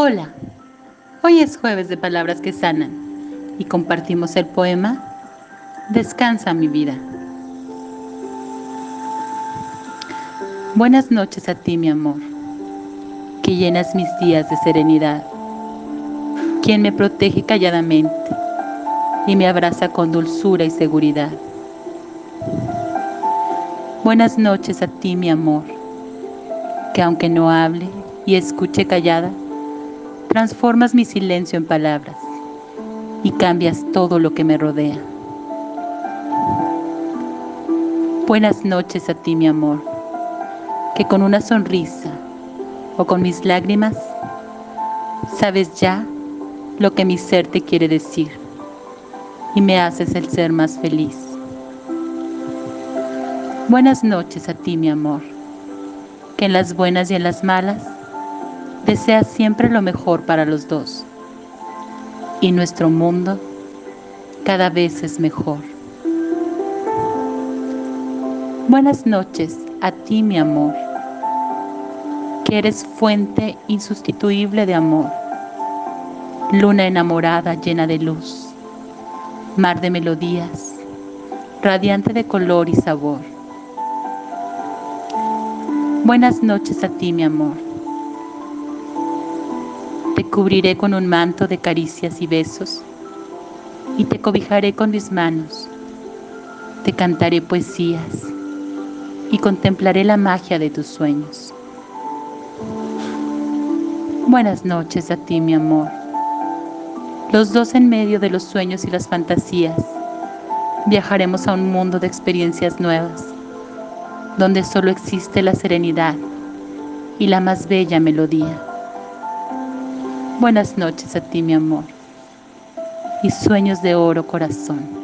Hola, hoy es jueves de Palabras que Sanan y compartimos el poema Descansa mi vida. Buenas noches a ti, mi amor, que llenas mis días de serenidad, quien me protege calladamente y me abraza con dulzura y seguridad. Buenas noches a ti, mi amor, que aunque no hable y escuche callada, transformas mi silencio en palabras y cambias todo lo que me rodea. Buenas noches a ti, mi amor, que con una sonrisa o con mis lágrimas sabes ya lo que mi ser te quiere decir y me haces el ser más feliz. Buenas noches a ti, mi amor, que en las buenas y en las malas desea siempre lo mejor para los dos. Y nuestro mundo cada vez es mejor. Buenas noches a ti, mi amor, que eres fuente insustituible de amor, luna enamorada llena de luz, mar de melodías, radiante de color y sabor. Buenas noches a ti, mi amor te cubriré con un manto de caricias y besos, y te cobijaré con mis manos. Te cantaré poesías y contemplaré la magia de tus sueños. Buenas noches a ti, mi amor. Los dos en medio de los sueños y las fantasías, viajaremos a un mundo de experiencias nuevas, donde solo existe la serenidad y la más bella melodía. Buenas noches a ti, mi amor, y sueños de oro corazón.